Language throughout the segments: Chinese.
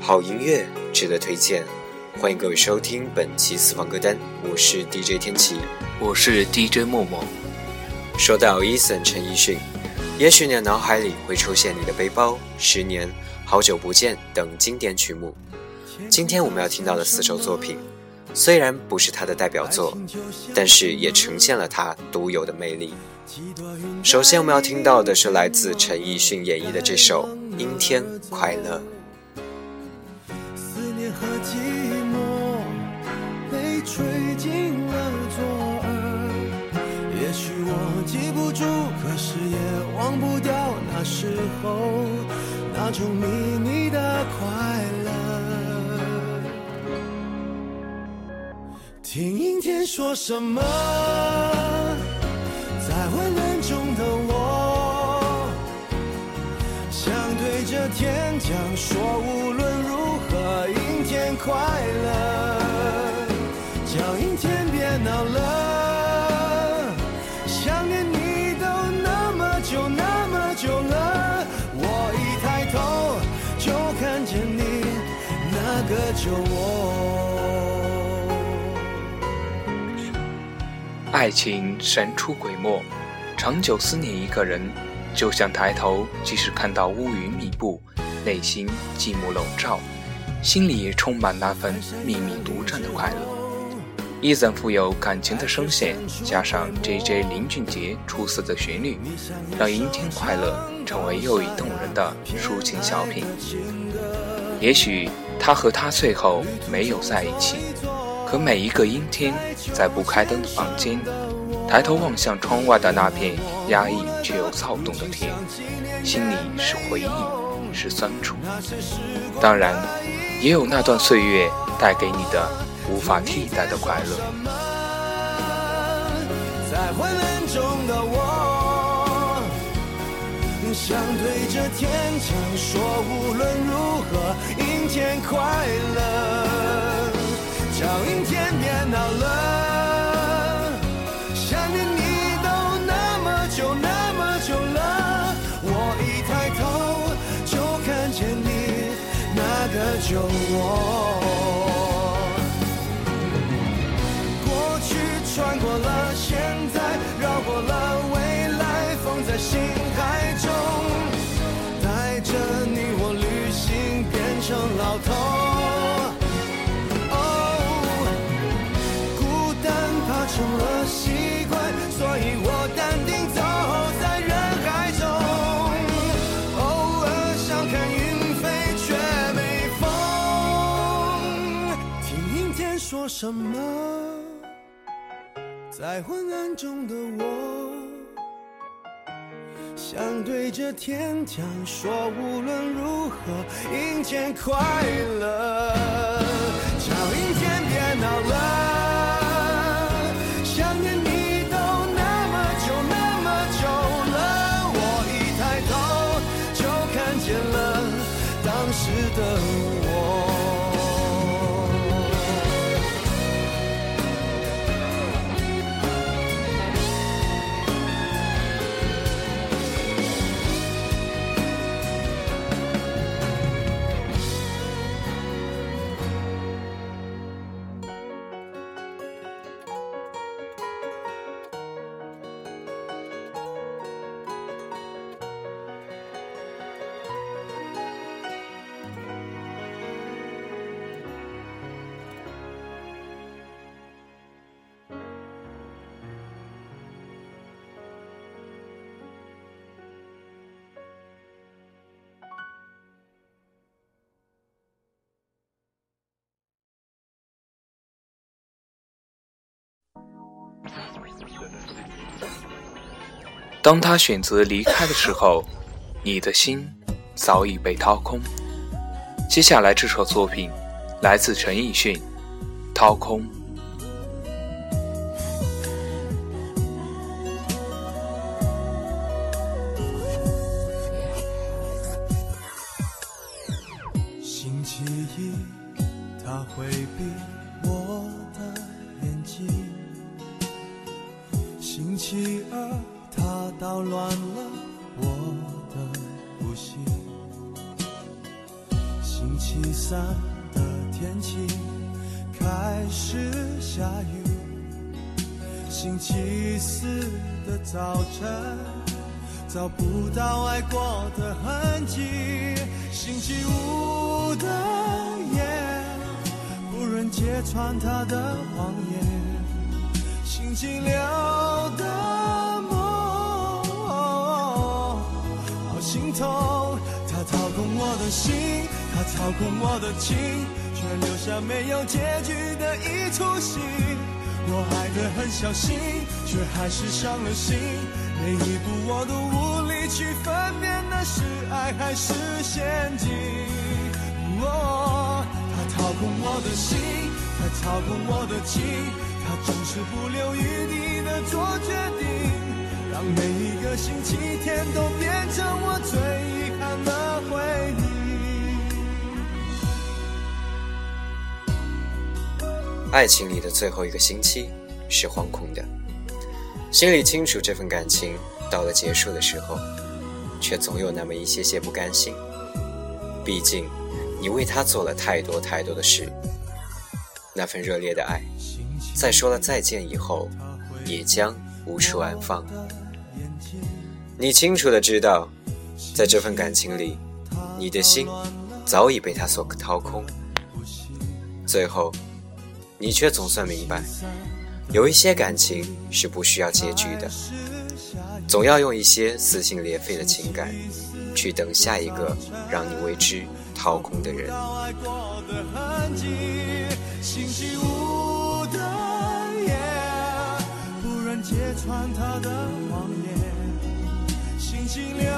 好音乐值得推荐，欢迎各位收听本期私房歌单。我是 DJ 天琪，我是 DJ 默默。说到 Eason 陈奕迅，也许你的脑海里会出现《你的背包》《十年》《好久不见》等经典曲目。今天我们要听到的四首作品，虽然不是他的代表作，但是也呈现了他独有的魅力。首先我们要听到的是来自陈奕迅演绎的这首《阴天快乐》。寂寞被吹进了左耳，也许我记不住，可是也忘不掉那时候那种秘密的快乐。听阴天说什么，在混乱中的我，想对着天讲说，无论。快乐，叫阴天别闹了。想念你都那么久那么久了，我一抬头就看见你那个酒窝。爱情神出鬼没，长久思念一个人，就像抬头，即使看到乌云密布，内心寂寞笼罩。心里充满那份秘密独占的快乐。伊森富有感情的声线，加上 JJ 林俊杰出色的旋律，让《阴天快乐》成为又一动人的抒情小品。也许他和她最后没有在一起，可每一个阴天，在不开灯的房间，抬头望向窗外的那片压抑却又躁动的天，心里是回忆，是酸楚。当然。也有那段岁月带给你的无法替代的快乐。在昏暗中的我，想对着天讲说，无论如何，阴天快乐，叫阴天别闹了。救我。过去穿过了现在，绕过了未来，放在心海中，带着你我旅行，变成老头。什么？在昏暗中的我，想对着天讲说，无论如何，阴天快乐，叫阴天别闹了。当他选择离开的时候，你的心早已被掏空。接下来这首作品来自陈奕迅，《掏空》。星期三的天气开始下雨，星期四的早晨找不到爱过的痕迹，星期五的夜不忍揭穿他的谎言，星期六的梦好心痛。他掏空我的心，操控我的情，却留下没有结局的一出戏。我爱得很小心，却还是伤了心。每一步我都无力去分辨那是爱还是陷阱。哦，他操控我的心，他操控我的情，他总是不留余地的做决定，让每一个星期天都变成我最遗憾的回忆。爱情里的最后一个星期是惶恐的，心里清楚这份感情到了结束的时候，却总有那么一些些不甘心。毕竟，你为他做了太多太多的事，那份热烈的爱，在说了再见以后，也将无处安放。你清楚的知道，在这份感情里，你的心早已被他所掏空。最后。你却总算明白，有一些感情是不需要结局的，总要用一些撕心裂肺的情感，去等下一个让你为之掏空的人。星期五的夜，不忍揭穿他的谎言。星期六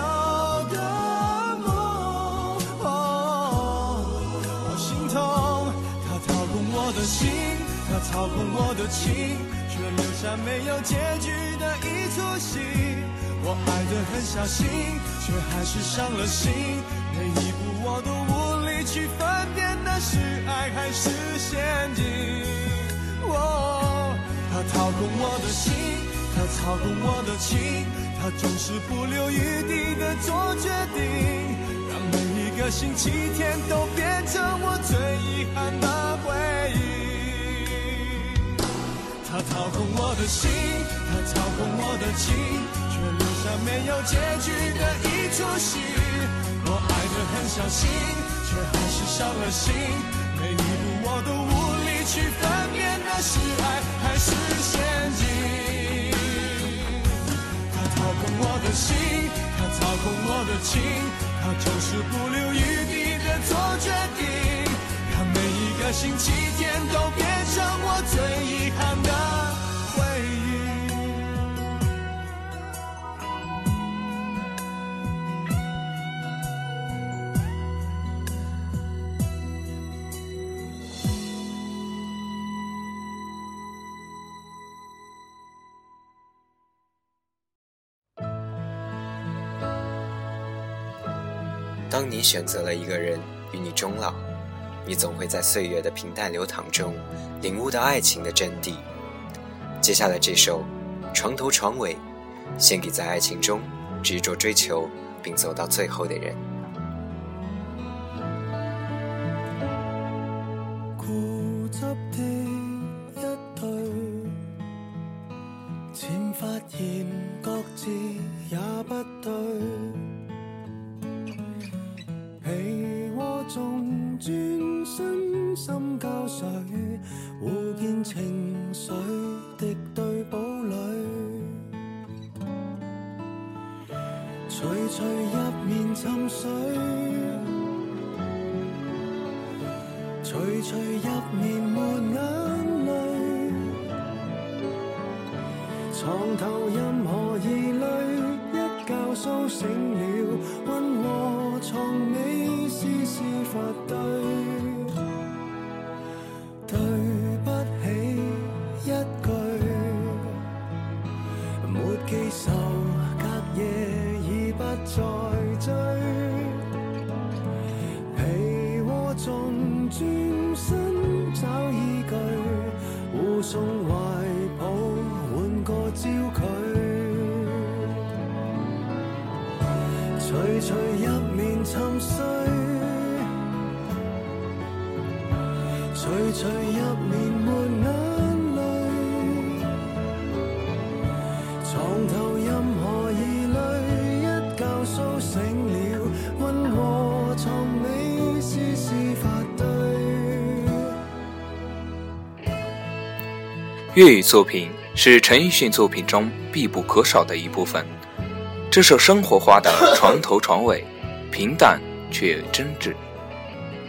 操控我的情，却留下没有结局的一出戏。我爱得很小心，却还是伤了心。每一步我都无力去分辨，那是爱还是陷阱。哦，他操控我的心，他操控我的情，他总是不留余地的做决定，让每一个星期天都变成我最遗憾的回忆。他操控我的心，他操控我的情，却留下没有结局的一出戏。我爱得很小心，却还是伤了心。每一步我都无力去分辨，那是爱还是陷阱。他操控我的心，他操控我的情，他就是不留余地的做决定，星期天都变成我最遗憾的回忆。当你选择了一个人与你终老，你总会在岁月的平淡流淌中领悟到爱情的真谛。接下来这首《床头床尾》，献给在爱情中执着追求并走到最后的人。固执的一对，渐发现各自也不身心交瘁，互见情绪敌对堡垒，徐徐入面沉睡，徐徐入面没眼泪，床头任何疑虑，一觉苏醒了。徐徐入眠没眼泪，床头任何疑虑，一觉苏醒了，温和床尾丝丝发堆。粤语作品是陈奕迅作品中必不可少的一部分。这首生活化的床头床尾，平淡却真挚。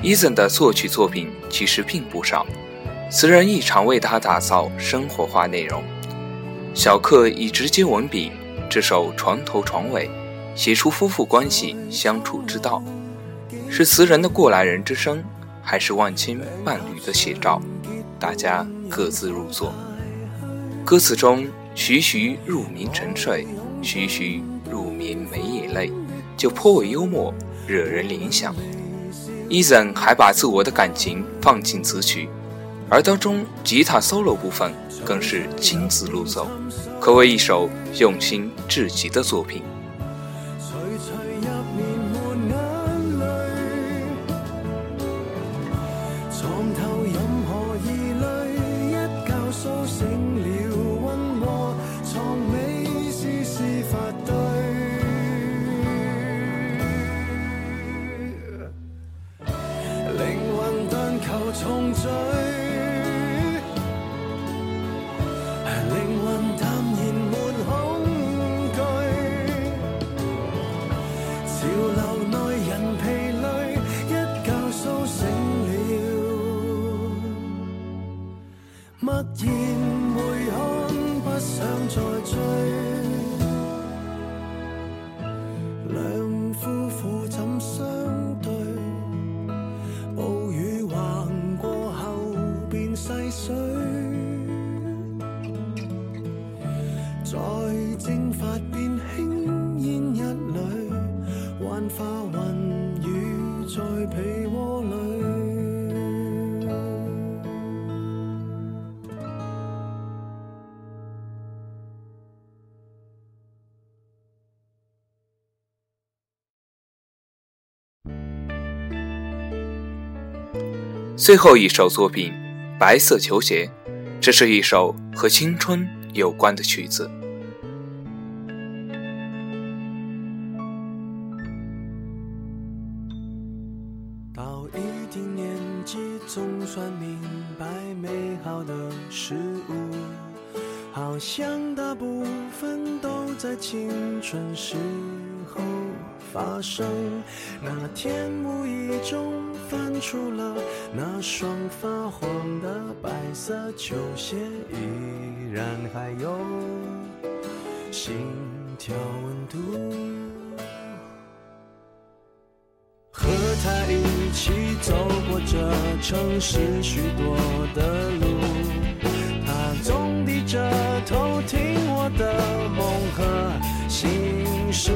Eason 的作曲作品其实并不少，词人亦常为他打造生活化内容。小克以直接文笔，这首床头床尾，写出夫妇关系相处之道，是词人的过来人之声，还是万千伴侣的写照？大家各自入座。歌词中徐徐入眠沉睡，徐徐入眠没眼泪，就颇为幽默，惹人联想。Eason 还把自我的感情放进词曲，而当中吉他 solo 部分更是亲自录奏，可谓一首用心至极的作品。在被窝里。最后一首作品《白色球鞋》，这是一首和青春有关的曲子。明白美好的事物，好像大部分都在青春时候发生。那天无意中翻出了那双发黄的白色球鞋，依然还有心跳温度。和他一起走过这城市许多的路，他总低着头听我的梦和心事。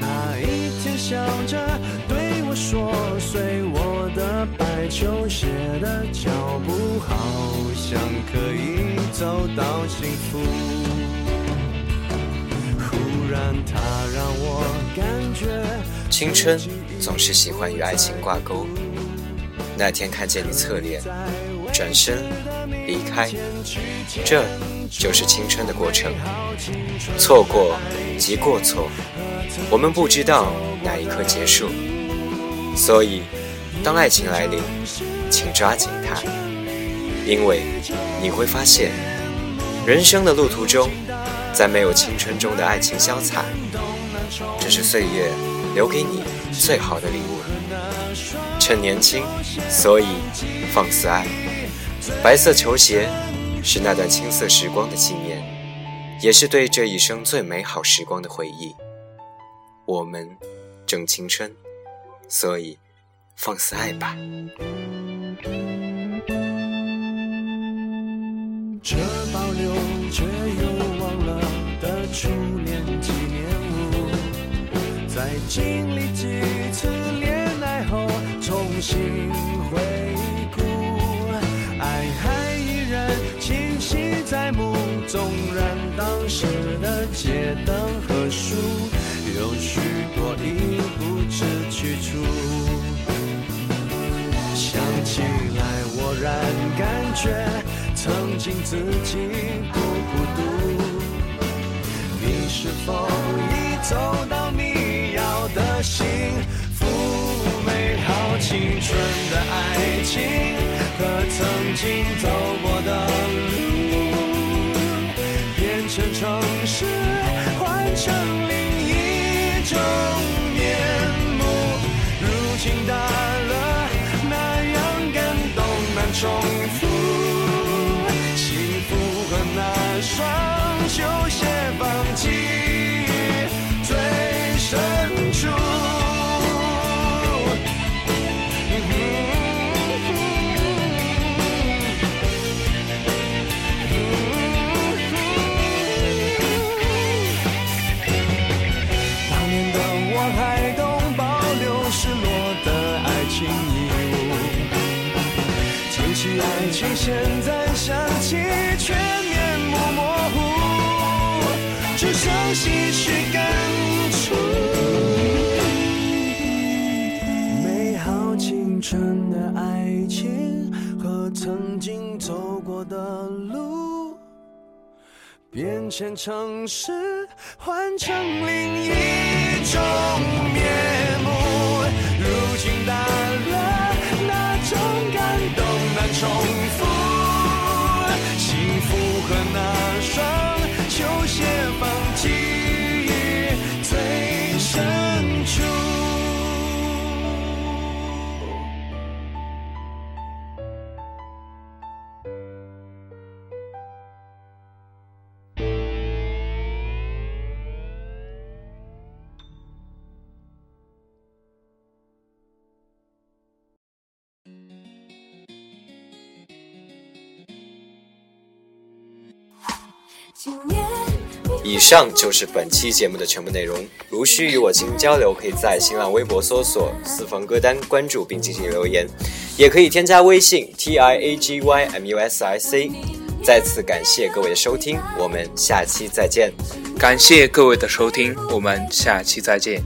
那一天笑着对我说，随我的白球鞋的脚步，好像可以走到幸福。忽然他让我感觉。青春总是喜欢与爱情挂钩。那天看见你侧脸，转身离开，这就是青春的过程。错过即过错，我们不知道哪一刻结束。所以，当爱情来临，请抓紧它，因为你会发现，人生的路途中，再没有青春中的爱情潇洒。这是岁月。留给你最好的礼物。趁年轻，所以放肆爱。白色球鞋是那段青涩时光的纪念，也是对这一生最美好时光的回忆。我们正青春，所以放肆爱吧。这保留在经历几次恋爱后，重新回顾，爱还依然清晰在目。纵然当时的街灯和树，有许多已不知去处。想起来。我然感觉，曾经自己不孤独。你是否已走青春的爱情和曾经走过的路，变成城市，换成另一种面目。如今大了，那样感动难重起爱情，现在想起却面目模糊，只剩唏嘘感触。美好青春的爱情和曾经走过的路。变成城市，换成另一种面目。如今大了，那种感动难重以上就是本期节目的全部内容。如需与我进行交流，可以在新浪微博搜索“私房歌单”关注并进行留言，也可以添加微信 t i a g y m u s i c。再次感谢各位的收听，我们下期再见。感谢各位的收听，我们下期再见。